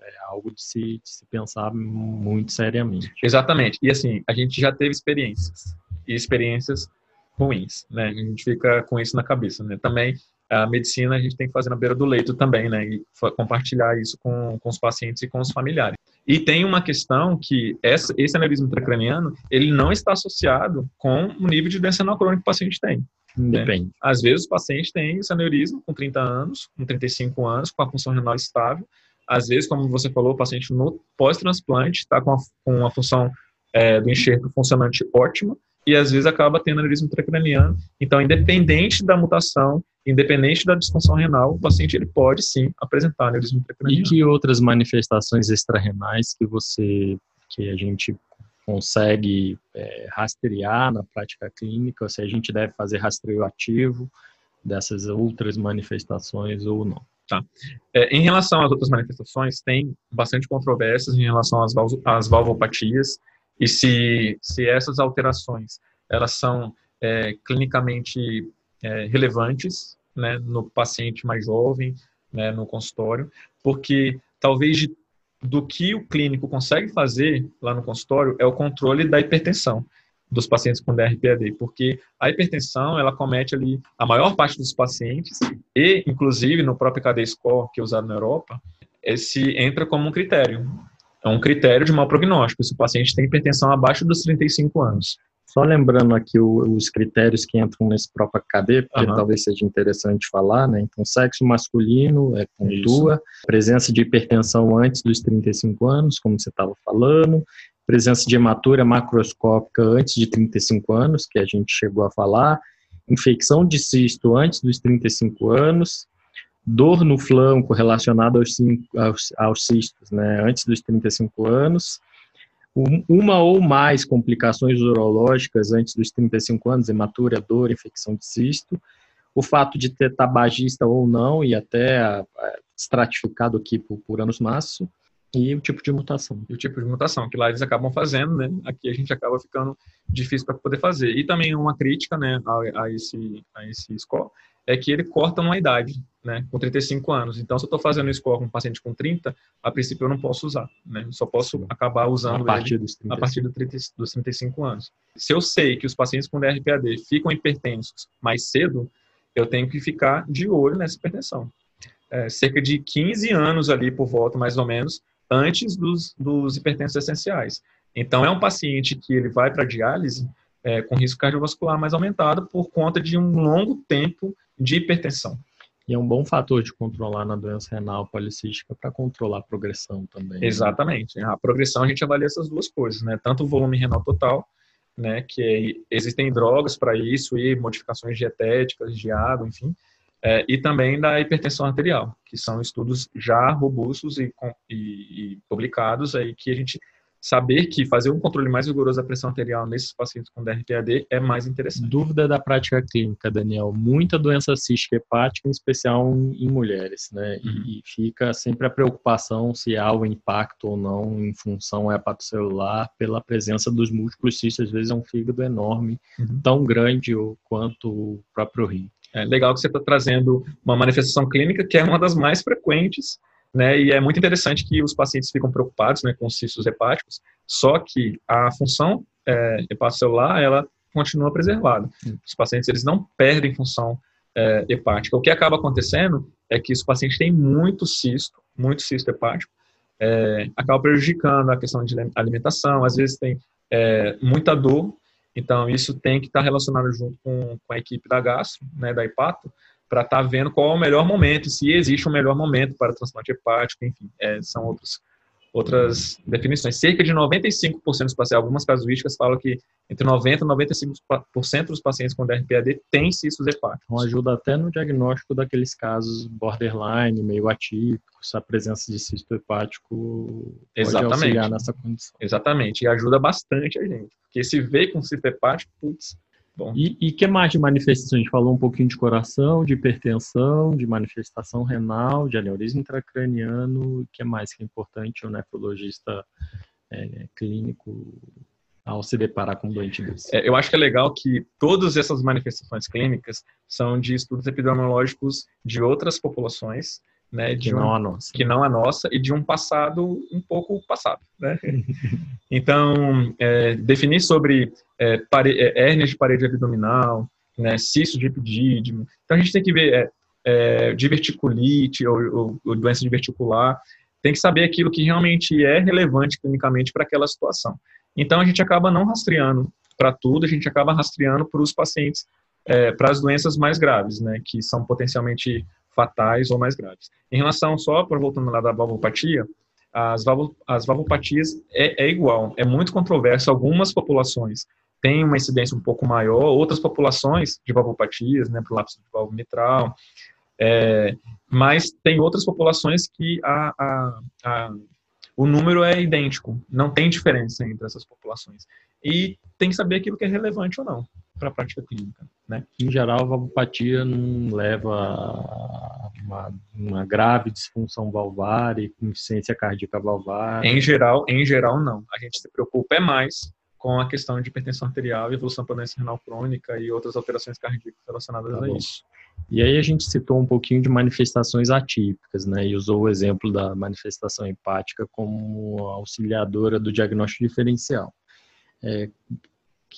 é algo de se, de se pensar muito seriamente. Exatamente. E assim, a gente já teve experiências, e experiências ruins, né? A gente fica com isso na cabeça, né? Também a medicina a gente tem que fazer na beira do leito também, né? E compartilhar isso com, com os pacientes e com os familiares. E tem uma questão que essa, esse aneurisma intracraniano, ele não está associado com o nível de doença não crônica que o paciente tem. Né? Depende. Né? Às vezes o paciente tem esse aneurisma com 30 anos, com 35 anos, com a função renal estável. Às vezes, como você falou, o paciente no pós-transplante está com, com a função é, do enxerto funcionante ótima, e às vezes acaba tendo aneurisma intracraniano. Então, independente da mutação, independente da disfunção renal, o paciente ele pode sim apresentar aneurisma intracraniano. E que outras manifestações extrarenais que você, que a gente consegue é, rastrear na prática clínica, se a gente deve fazer rastreio ativo dessas outras manifestações ou não? Tá. É, em relação às outras manifestações, tem bastante controvérsias em relação às, às valvopatias, e se, se essas alterações elas são é, clinicamente é, relevantes né, no paciente mais jovem, né, no consultório, porque talvez de, do que o clínico consegue fazer lá no consultório é o controle da hipertensão dos pacientes com DRPAD, porque a hipertensão ela comete ali a maior parte dos pacientes e, inclusive, no próprio KD Score que é usado na Europa, esse entra como um critério é um critério de mau prognóstico, se o paciente tem hipertensão abaixo dos 35 anos. Só lembrando aqui os critérios que entram nesse próprio KD, porque uhum. talvez seja interessante falar, né? Então, sexo masculino é pontua, presença de hipertensão antes dos 35 anos, como você estava falando, presença de hematura macroscópica antes de 35 anos, que a gente chegou a falar, infecção de cisto antes dos 35 anos, dor no flanco relacionada aos, aos, aos cistos, né, antes dos 35 anos, uma ou mais complicações urológicas antes dos 35 anos, hematura, dor, infecção de cisto, o fato de ter tabagista ou não, e até estratificado aqui por, por anos maço, e o tipo de mutação. E o tipo de mutação, que lá eles acabam fazendo, né? Aqui a gente acaba ficando difícil para poder fazer. E também uma crítica, né, a, a, esse, a esse score, é que ele corta uma idade, né, com 35 anos. Então, se eu estou fazendo score com um paciente com 30, a princípio eu não posso usar, né? Eu só posso acabar usando a partir, dos, a partir do 30, dos 35 anos. Se eu sei que os pacientes com DRPAD ficam hipertensos mais cedo, eu tenho que ficar de olho nessa hipertensão. É, cerca de 15 anos ali por volta, mais ou menos, antes dos, dos hipertensos essenciais. Então, é um paciente que ele vai para diálise é, com risco cardiovascular mais aumentado por conta de um longo tempo de hipertensão. E é um bom fator de controlar na doença renal policística para controlar a progressão também. Né? Exatamente. A progressão a gente avalia essas duas coisas, né? Tanto o volume renal total, né? Que é, existem drogas para isso e modificações dietéticas de água, enfim. É, e também da hipertensão arterial, que são estudos já robustos e, e, e publicados aí que a gente saber que fazer um controle mais rigoroso da pressão arterial nesses pacientes com DRPAD é mais interessante. Dúvida da prática clínica, Daniel. Muita doença cística hepática, em especial em mulheres, né? Uhum. E, fica sempre a preocupação se há o impacto ou não em função hepatocelular pela presença dos múltiplos cistos. Às vezes é um fígado enorme, uhum. tão grande quanto o próprio rim. É legal que você está trazendo uma manifestação clínica que é uma das mais frequentes né? E é muito interessante que os pacientes ficam preocupados, né, com cistos hepáticos, só que a função é, hepatocelular, ela continua preservada. Os pacientes, eles não perdem função é, hepática. O que acaba acontecendo é que os pacientes têm muito cisto, muito cisto hepático, é, acaba prejudicando a questão de alimentação, às vezes tem é, muita dor, então isso tem que estar relacionado junto com, com a equipe da gastro, né, da hepato, para estar tá vendo qual é o melhor momento, se existe um melhor momento para transplante hepático, enfim, é, são outros, outras definições. Cerca de 95% dos pacientes, algumas casuísticas falam que entre 90% e 95% dos pacientes com DRPAD têm cistos hepáticos. Então ajuda até no diagnóstico daqueles casos borderline, meio atípicos, a presença de cisto hepático Exatamente. pode auxiliar nessa condição. Exatamente, e ajuda bastante a gente, porque se vê com cisto hepático, putz, Bom. E, o que mais de manifestação? A gente falou um pouquinho de coração, de hipertensão, de manifestação renal, de aneurisma intracraniano. O que mais que é importante o nefrologista é, clínico ao se deparar com um doente desse? É, eu acho que é legal que todas essas manifestações clínicas são de estudos epidemiológicos de outras populações, né, que um, não a nossa. Que não a nossa e de um passado um pouco passado, né? então, é, definir sobre é, pare, é, hérnias de parede abdominal, né, cisto de epidídimo. Então, a gente tem que ver é, é, diverticulite ou, ou, ou doença diverticular, tem que saber aquilo que realmente é relevante clinicamente para aquela situação. Então, a gente acaba não rastreando para tudo, a gente acaba rastreando para os pacientes, é, para as doenças mais graves, né, que são potencialmente fatais ou mais graves. Em relação só, para voltando lá da valvopatia, as, valvo, as valvopatias é, é, igual, é muito controverso. Algumas populações têm uma incidência um pouco maior, outras populações de valvopatias, né, lápis de valvo mitral, é, mas tem outras populações que a, a, a, o número é idêntico, não tem diferença entre essas populações. E tem que saber aquilo que é relevante ou não para a prática clínica. Né? Em geral, a valvopatia não leva a uma, uma grave disfunção valvar e insuficiência cardíaca valvar. Em geral, em geral, não. A gente se preocupa é mais com a questão de hipertensão arterial, evolução para doença renal crônica e outras alterações cardíacas relacionadas tá a bom. isso. E aí a gente citou um pouquinho de manifestações atípicas, né? E usou o exemplo da manifestação hepática como auxiliadora do diagnóstico diferencial. É,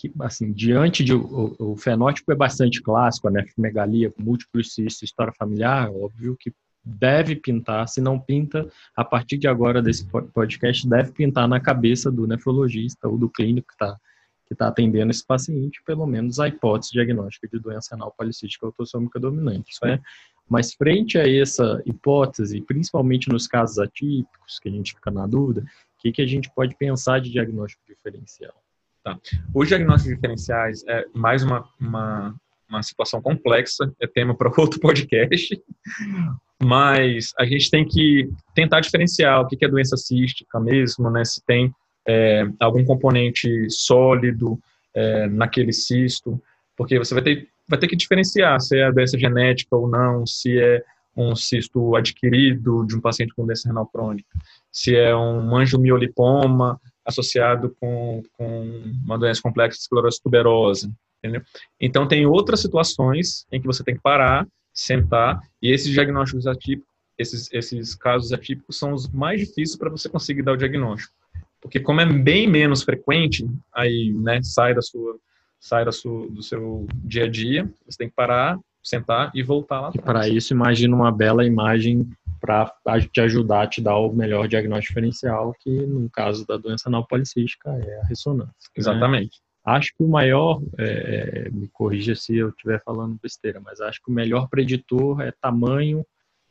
que, assim, diante de o, o, fenótipo é bastante clássico, né? Megalia, múltiplos cistos, história familiar, óbvio que deve pintar, se não pinta, a partir de agora desse podcast, deve pintar na cabeça do nefrologista ou do clínico que está que tá atendendo esse paciente, pelo menos a hipótese diagnóstica de doença renal policística autossômica dominante, né? Mas frente a essa hipótese, principalmente nos casos atípicos, que a gente fica na dúvida, o que, que a gente pode pensar de diagnóstico diferencial? Tá. Os diagnósticos diferenciais é mais uma, uma, uma situação complexa, é tema para outro podcast, mas a gente tem que tentar diferenciar o que é doença cística mesmo, né? Se tem é, algum componente sólido é, naquele cisto, porque você vai ter, vai ter que diferenciar se é doença genética ou não, se é um cisto adquirido de um paciente com doença renal crônica, se é um angiomiolipoma associado com, com uma doença complexa de esclerose tuberosa, entendeu? Então, tem outras situações em que você tem que parar, sentar, e esses diagnósticos atípicos, esses, esses casos atípicos são os mais difíceis para você conseguir dar o diagnóstico. Porque como é bem menos frequente, aí, né, sai da sua sai da sua, do seu dia a dia, você tem que parar, sentar e voltar lá. E para isso, imagina uma bela imagem para te ajudar a te dar o melhor diagnóstico diferencial, que no caso da doença anal policística é a ressonância. Né? Exatamente. Né? Acho que o maior, é, é, me corrija se eu estiver falando besteira, mas acho que o melhor preditor é tamanho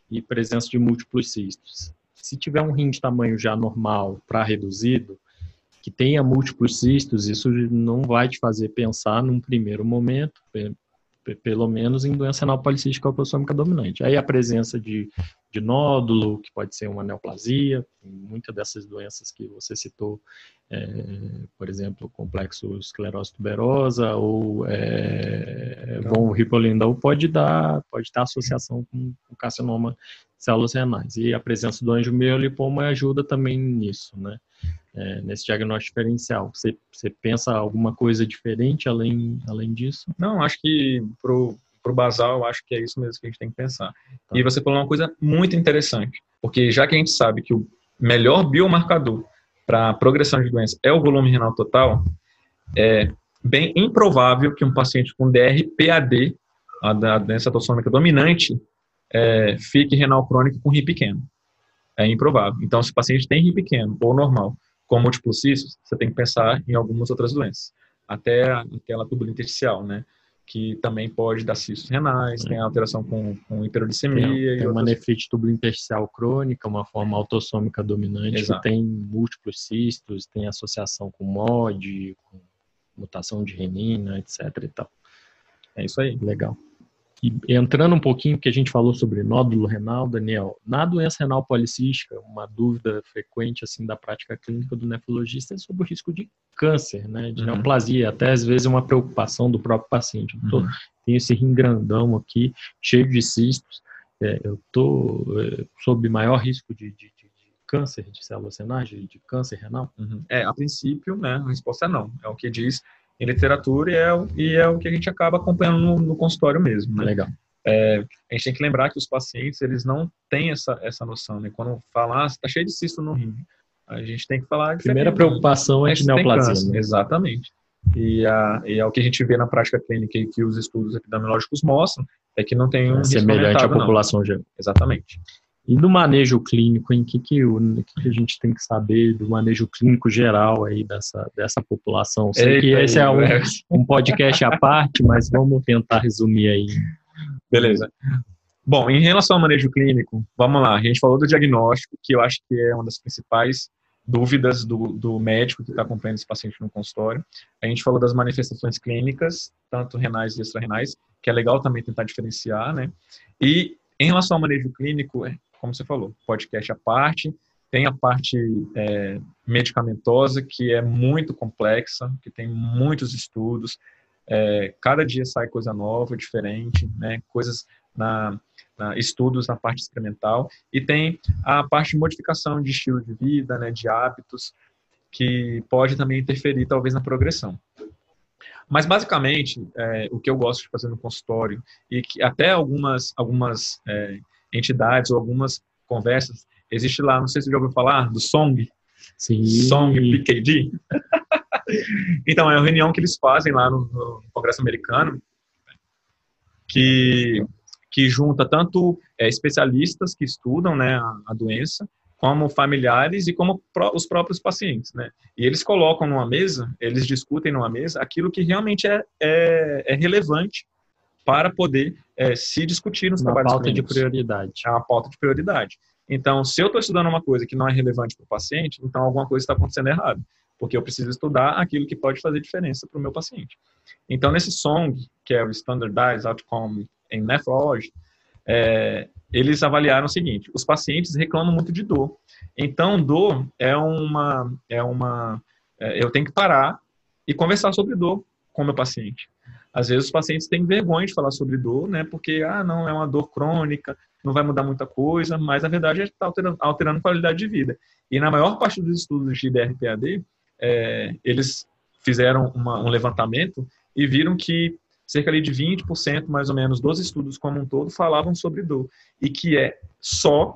e presença de múltiplos cistos se tiver um rim de tamanho já normal para reduzido, que tenha múltiplos cistos, isso não vai te fazer pensar num primeiro momento, pelo menos em doença anal policística autossômica dominante. Aí a presença de, de nódulo, que pode ser uma neoplasia, muitas dessas doenças que você citou, é, por exemplo, complexo esclerose tuberosa ou é, von Hippel-Lindau pode dar, pode ter associação com o carcinoma células renais. E a presença do angiomiolipoma ajuda também nisso, né? É, nesse diagnóstico diferencial. Você, você pensa alguma coisa diferente além, além disso? Não, acho que pro, pro basal, acho que é isso mesmo que a gente tem que pensar. Tá. E você falou uma coisa muito interessante, porque já que a gente sabe que o melhor biomarcador para progressão de doença é o volume renal total, é bem improvável que um paciente com DR-PAD, a doença autossômica dominante, é, fique renal crônico com rim pequeno. É improvável. Então, se o paciente tem rim pequeno ou normal com múltiplos cistos, você tem que pensar em algumas outras doenças. Até aquela túbula intersticial, né? Que também pode dar cistos renais, tem alteração com, com hiperuricemia. Tem, tem uma nefrite crônica, uma forma autossômica dominante, Exato. que tem múltiplos cistos, tem associação com MOD, com mutação de renina, etc. E tal. É isso aí. Legal. E entrando um pouquinho, que a gente falou sobre nódulo renal, Daniel, na doença renal policística, uma dúvida frequente assim da prática clínica do nefrologista é sobre o risco de câncer, né, de uhum. neoplasia, até às vezes uma preocupação do próprio paciente. Eu tô, uhum. Tenho esse rim grandão aqui, cheio de cistos, é, eu estou é, sob maior risco de, de, de, de, câncer de células renais, de, de câncer renal? Uhum. É, a princípio, né, a resposta é não. É o que diz em literatura e é, e é o que a gente acaba acompanhando no, no consultório mesmo. Né? Legal. É, a gente tem que lembrar que os pacientes eles não têm essa, essa noção. Né? Quando falar, ah, está cheio de cisto no rim, a gente tem que falar. Que Primeira preocupação é de neoplasia. Né? Exatamente. E, a, e é o que a gente vê na prática clínica e que os estudos epidemiológicos mostram é que não tem um é semelhante à população geral. Exatamente. E do manejo clínico, em que, que, o, que, que a gente tem que saber do manejo clínico geral aí dessa, dessa população? Sei Eita que esse é um, um podcast à parte, mas vamos tentar resumir aí. Beleza. Bom, em relação ao manejo clínico, vamos lá. A gente falou do diagnóstico, que eu acho que é uma das principais dúvidas do, do médico que está acompanhando esse paciente no consultório. A gente falou das manifestações clínicas, tanto renais e extra-renais, que é legal também tentar diferenciar, né? E em relação ao manejo clínico, como você falou, podcast à parte, tem a parte é, medicamentosa, que é muito complexa, que tem muitos estudos, é, cada dia sai coisa nova, diferente, né, coisas na, na, estudos na parte experimental, e tem a parte de modificação de estilo de vida, né, de hábitos, que pode também interferir, talvez, na progressão. Mas, basicamente, é, o que eu gosto de fazer no consultório, e que até algumas, algumas é, entidades ou algumas conversas. Existe lá, não sei se você já ouviu falar, do Song. Sim. Song PKD. então, é uma reunião que eles fazem lá no, no Congresso Americano, que, que junta tanto é, especialistas que estudam né, a, a, doença, como familiares e como os próprios pacientes, né? E eles colocam numa mesa, eles discutem numa mesa aquilo que realmente é, é, é relevante para poder é, se discutir nos uma trabalhos pauta clínicos. de prioridade. É uma pauta de prioridade. Então, se eu estou estudando uma coisa que não é relevante para o paciente, então alguma coisa está acontecendo errado, porque eu preciso estudar aquilo que pode fazer diferença para o meu paciente. Então, nesse SONG, que é o Standardized Outcome em Nephrology, é, eles avaliaram o seguinte: os pacientes reclamam muito de dor. Então, dor é uma, é uma, é, eu tenho que parar e conversar sobre dor com o meu paciente. Às vezes os pacientes têm vergonha de falar sobre dor, né? Porque, ah, não, é uma dor crônica, não vai mudar muita coisa, mas a verdade está alterando, alterando qualidade de vida. E na maior parte dos estudos de DRPAD, é, eles fizeram uma, um levantamento e viram que cerca de 20% mais ou menos dos estudos como um todo falavam sobre dor e que é só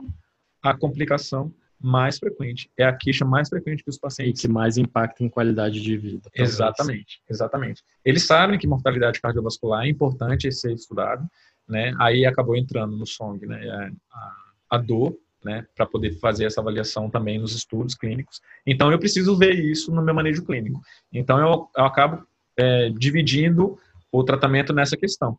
a complicação mais frequente, é a queixa mais frequente que os pacientes. E que mais impacta em qualidade de vida. Exatamente, exatamente. Eles sabem que mortalidade cardiovascular é importante ser estudado, né? Aí acabou entrando no SONG, né? A, a dor, né? Para poder fazer essa avaliação também nos estudos clínicos. Então eu preciso ver isso no meu manejo clínico. Então eu, eu acabo é, dividindo o tratamento nessa questão.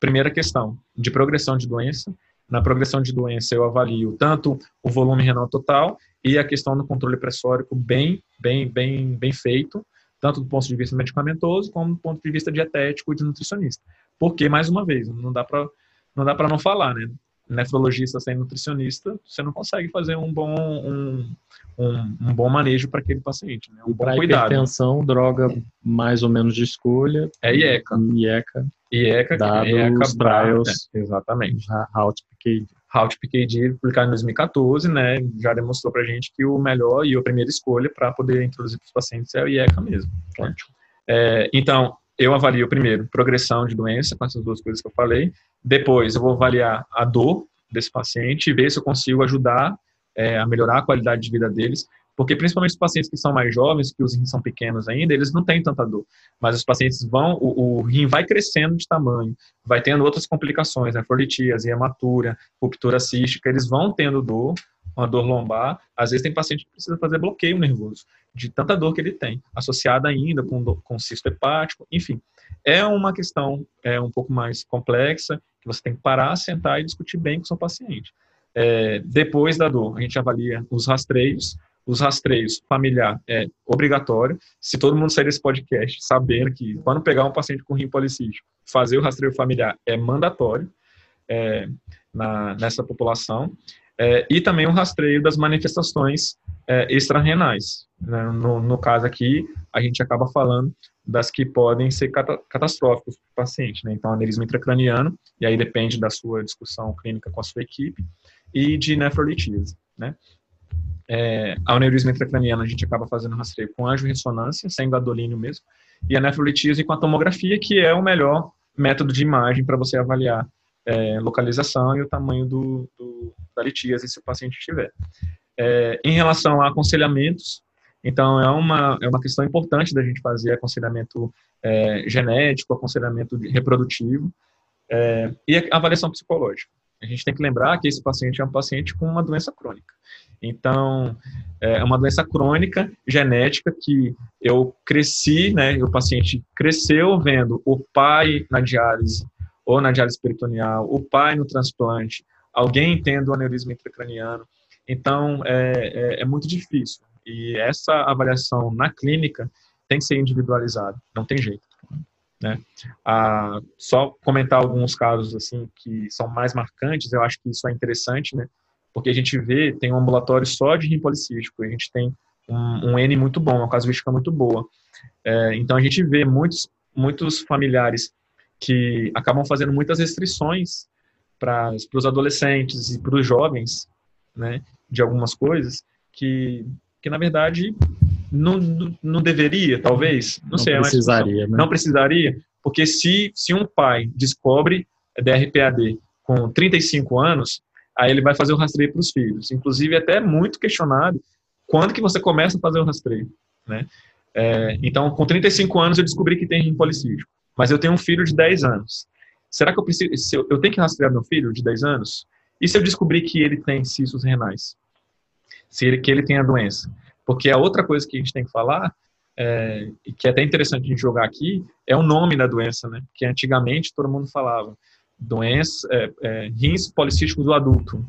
Primeira questão, de progressão de doença, na progressão de doença, eu avalio tanto o volume renal total e a questão do controle pressórico bem, bem, bem, bem feito, tanto do ponto de vista medicamentoso como do ponto de vista dietético e de nutricionista. Porque, mais uma vez, não dá para não dá não falar, né? Nefrologista sem nutricionista, você não consegue fazer um bom um, um, um bom manejo para aquele paciente, né? Um bom cuidado. hipertensão, droga mais ou menos de escolha. É IECA. IECA. IECA, dados IECA trials. né? Exatamente. Route PKD. Route PKD, publicado em 2014, né, já demonstrou para gente que o melhor e a primeira escolha para poder introduzir para os pacientes é o IECA mesmo. É, então, eu avalio primeiro progressão de doença, com essas duas coisas que eu falei. Depois, eu vou avaliar a dor desse paciente e ver se eu consigo ajudar é, a melhorar a qualidade de vida deles. Porque principalmente os pacientes que são mais jovens, que os rins são pequenos ainda, eles não têm tanta dor. Mas os pacientes vão, o, o rim vai crescendo de tamanho, vai tendo outras complicações, nefrolitíase, né, hematura, ruptura cística, eles vão tendo dor, uma dor lombar. Às vezes tem paciente que precisa fazer bloqueio nervoso, de tanta dor que ele tem, associada ainda com, com cisto hepático, enfim. É uma questão é, um pouco mais complexa, que você tem que parar, sentar e discutir bem com o seu paciente. É, depois da dor, a gente avalia os rastreios, os rastreios familiar é obrigatório. Se todo mundo sair desse podcast sabendo que quando pegar um paciente com rim policístico, fazer o rastreio familiar é mandatório é, na, nessa população. É, e também o rastreio das manifestações é, extrarenais. Né? No, no, caso aqui, a gente acaba falando das que podem ser cata catastróficas para o paciente. Né? Então, aneurisma intracraniano, e aí depende da sua discussão clínica com a sua equipe, e de nefrolitíase. Né? É, a aneurisma intracraniana a gente acaba fazendo rastreio com angiorressonância, sem gadolínio mesmo, e a nefrolitíase com a tomografia, que é o melhor método de imagem para você avaliar é, localização e o tamanho do, do, da litíase se o paciente tiver. É, em relação a aconselhamentos, então é uma, é uma questão importante da gente fazer aconselhamento é, genético, aconselhamento reprodutivo é, e avaliação psicológica. A gente tem que lembrar que esse paciente é um paciente com uma doença crônica. Então, é uma doença crônica, genética, que eu cresci, né, o paciente cresceu vendo o pai na diálise, ou na diálise peritoneal, o pai no transplante, alguém tendo um aneurisma intracraniano. Então, é, é, é muito difícil. E essa avaliação na clínica tem que ser individualizada, não tem jeito. Né? Ah, só comentar alguns casos assim que são mais marcantes, eu acho que isso é interessante, né? Porque a gente vê, tem um ambulatório só de rim policístico, a gente tem um, um N muito bom, uma casuística muito boa. É, então a gente vê muitos, muitos familiares que acabam fazendo muitas restrições para os adolescentes e para os jovens, né, de algumas coisas que, que na verdade não, não, deveria, talvez, não, não sei, precisaria, né? não precisaria, porque se, se um pai descobre DRPAD com 35 anos, aí ele vai fazer o rastreio para os filhos. Inclusive, é até muito questionado quando que você começa a fazer o rastreio, né? É, então, com 35 anos, eu descobri que tem rim policístico mas eu tenho um filho de 10 anos. Será que eu preciso, eu, eu, tenho que rastrear meu filho de 10 anos? E se eu descobrir que ele tem cistos renais? Se ele, que ele tem a doença? Porque a outra coisa que a gente tem que falar, é, que é até interessante a gente jogar aqui, é o nome da doença, né? Que antigamente todo mundo falava doença, é, é, rins policísticos do adulto.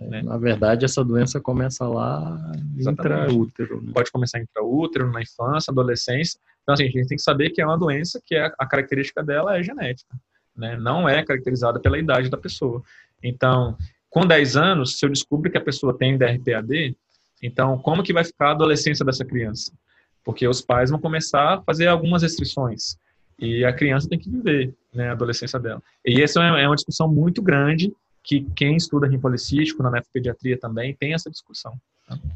Né? Na verdade, essa doença começa lá intraútero. Né? Pode começar intraútero, na infância, adolescência. Então, assim, a gente tem que saber que é uma doença que é, a característica dela é genética. Né? Não é caracterizada pela idade da pessoa. Então, com 10 anos, se eu descubro que a pessoa tem DRPAD, então como que vai ficar a adolescência dessa criança? Porque os pais vão começar a fazer algumas restrições e a criança tem que viver né, a adolescência dela. E essa é, é uma discussão muito grande que quem estuda rim policístico na nefropediatria também tem essa discussão.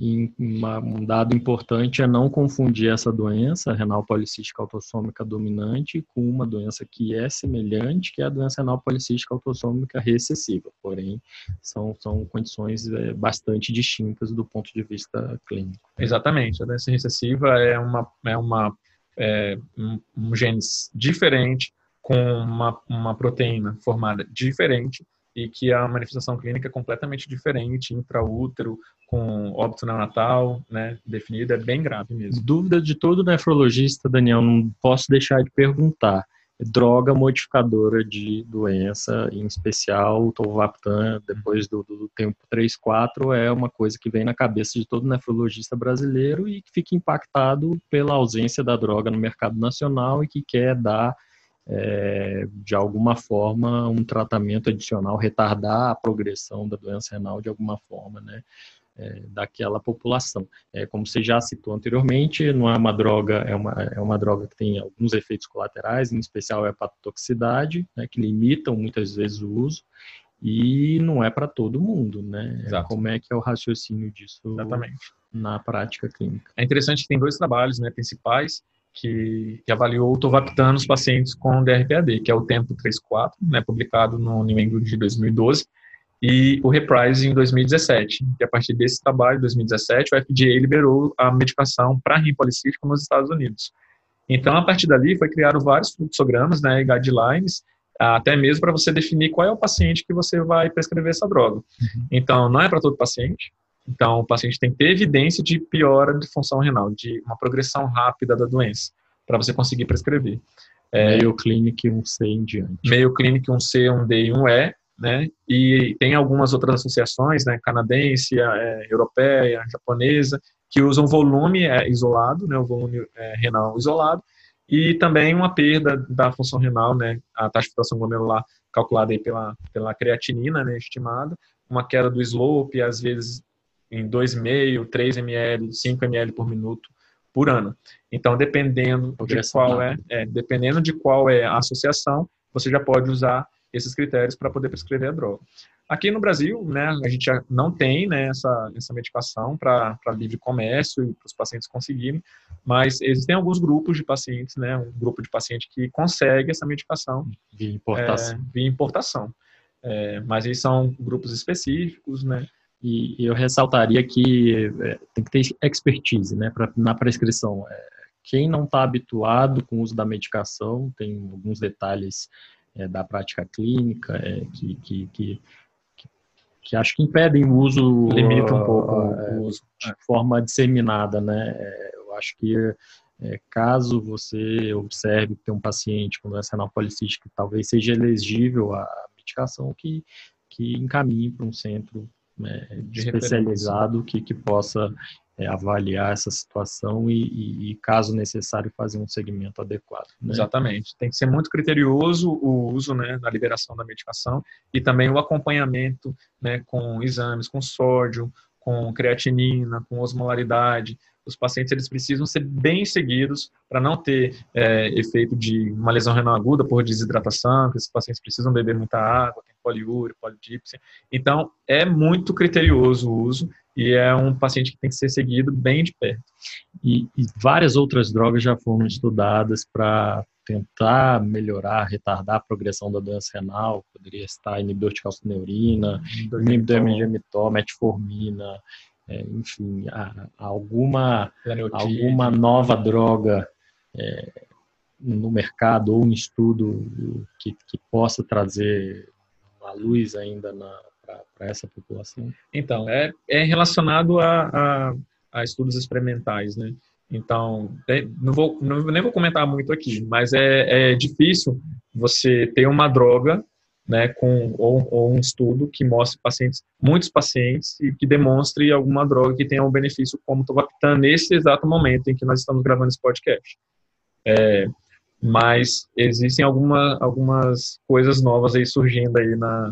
E uma, um dado importante é não confundir essa doença renal policística autossômica dominante com uma doença que é semelhante, que é a doença renal policística autossômica recessiva. Porém, são, são condições é, bastante distintas do ponto de vista clínico. Exatamente. A doença recessiva é uma, é uma é, um, um genes diferente com uma, uma proteína formada diferente e que a manifestação clínica é completamente diferente, intraútero, com óbito neonatal, né, definido, é bem grave mesmo. Dúvida de todo nefrologista, Daniel, não posso deixar de perguntar. Droga modificadora de doença, em especial o Tolvaptan, depois do, do tempo 3, 4, é uma coisa que vem na cabeça de todo nefrologista brasileiro e que fica impactado pela ausência da droga no mercado nacional e que quer dar é, de alguma forma, um tratamento adicional, retardar a progressão da doença renal de alguma forma, né? É, daquela população. É, como você já citou anteriormente, não é uma droga, é uma, é uma droga que tem alguns efeitos colaterais, em especial a hepatotoxicidade, né, que limitam muitas vezes o uso, e não é para todo mundo, né? Exato. Como é que é o raciocínio disso Exatamente. na prática clínica? É interessante que tem dois trabalhos né, principais que, que avaliou o Tovaptan nos pacientes com DRPAD, que é o Tempo 3.4, né, publicado no New England de 2012, e o Reprise em 2017. E a partir desse trabalho, 2017, o FDA liberou a medicação para rim policístico nos Estados Unidos. Então, a partir dali, foi criado vários fluxogramas né, e guidelines, até mesmo para você definir qual é o paciente que você vai prescrever essa droga. Uhum. Então, não é para todo paciente, então, o paciente tem que ter evidência de piora de função renal, de uma progressão rápida da doença, para você conseguir prescrever. É, meio Clinic 1C em diante. Meio Clinic 1C, 1D e 1E, né? E tem algumas outras associações, né? Canadense, é, europeia, japonesa, que usam volume é, isolado, né? O volume é, renal isolado, e também uma perda da função renal, né? A taxa de filtração glomerular calculada aí pela, pela creatinina, né? Estimada, uma queda do slope, às vezes em 2,5, 3 ml, 5 ml por minuto por ano. Então, dependendo de qual é, é, dependendo de qual é a associação, você já pode usar esses critérios para poder prescrever a droga. Aqui no Brasil, né, a gente não tem né, essa, essa medicação para livre comércio e para os pacientes conseguirem, mas existem alguns grupos de pacientes, né, um grupo de paciente que consegue essa medicação via importação. É, via importação. É, mas eles são grupos específicos, né, e, eu ressaltaria que é, tem que ter expertise né, pra, na prescrição. É, quem não está habituado com o uso da medicação, tem alguns detalhes é, da prática clínica é, que, que, que, que, acho que impedem o uso. Limita um pouco o uso de forma disseminada. Né? É, eu acho que é, caso você observe que tem um paciente com doença renal policística que talvez seja elegível à medicação, que, que encaminhe para um centro é, especializado que, que possa é, avaliar essa situação e, e, e, caso necessário, fazer um segmento adequado. Né? Exatamente. Tem que ser muito criterioso o uso né, na liberação da medicação e também o acompanhamento né, com exames, com sódio, com creatinina, com osmolaridade. Os pacientes eles precisam ser bem seguidos para não ter é, efeito de uma lesão renal aguda por desidratação, que esses pacientes precisam beber muita água, tem poliúria, polidipsia. Então, é muito criterioso o uso e é um paciente que tem que ser seguido bem de perto. E, e várias outras drogas já foram estudadas para tentar melhorar, retardar a progressão da doença renal, poderia estar inibidor de calcineurina, inibidor de MGMTO, metformina, é, enfim, a, alguma, alguma nova droga é, no mercado ou um estudo que, que possa trazer a luz ainda para essa população? Então, é, é relacionado a, a, a estudos experimentais, né? Então, é, não vou, não, nem vou comentar muito aqui, mas é, é difícil você ter uma droga, né, com, ou, ou, um estudo que mostre pacientes, muitos pacientes, e que demonstre alguma droga que tenha um benefício como Tovaptan nesse exato momento em que nós estamos gravando esse podcast. É, mas existem alguma, algumas coisas novas aí surgindo aí na,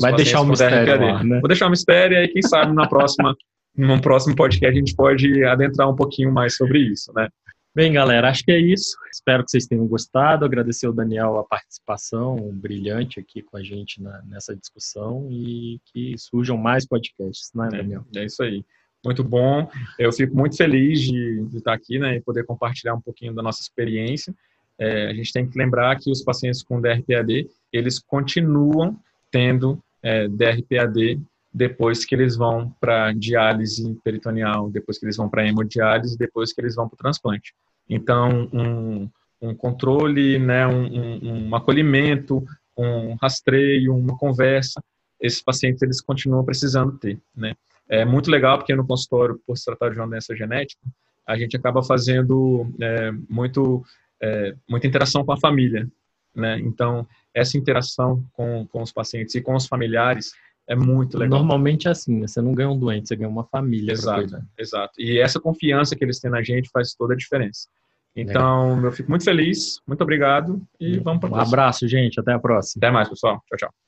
Vai deixar um mistério lá, né? Vou deixar um mistério e aí, quem sabe, na próxima, num próximo podcast a gente pode adentrar um pouquinho mais sobre isso, né? Bem, galera, acho que é isso. Espero que vocês tenham gostado. Agradecer ao Daniel a participação brilhante aqui com a gente na, nessa discussão e que surjam mais podcasts, né, Daniel? É, é isso aí. Muito bom. Eu fico muito feliz de, de, estar aqui né, e poder compartilhar um pouquinho da nossa experiência. É, a gente tem que lembrar que os pacientes com DRPAD, eles continuam tendo é, DRPAD depois que eles vão para diálise peritoneal, depois que eles vão para hemodiálise, depois que eles vão para o transplante. Então, um, um controle, né, um, um, acolhimento, um rastreio, uma conversa, esses pacientes eles continuam precisando ter. Né? É muito legal porque no consultório, por se tratar de uma doença genética, a gente acaba fazendo é, muito, é, muita interação com a família. Né? Então, essa interação com, com os pacientes e com os familiares é muito legal. Normalmente é assim, né? você não ganha um doente, você ganha uma família. Exato, exato. E essa confiança que eles têm na gente faz toda a diferença. Então, legal. eu fico muito feliz, muito obrigado e vamos para Um abraço, gente, até a próxima. Até mais, pessoal. Tchau, tchau.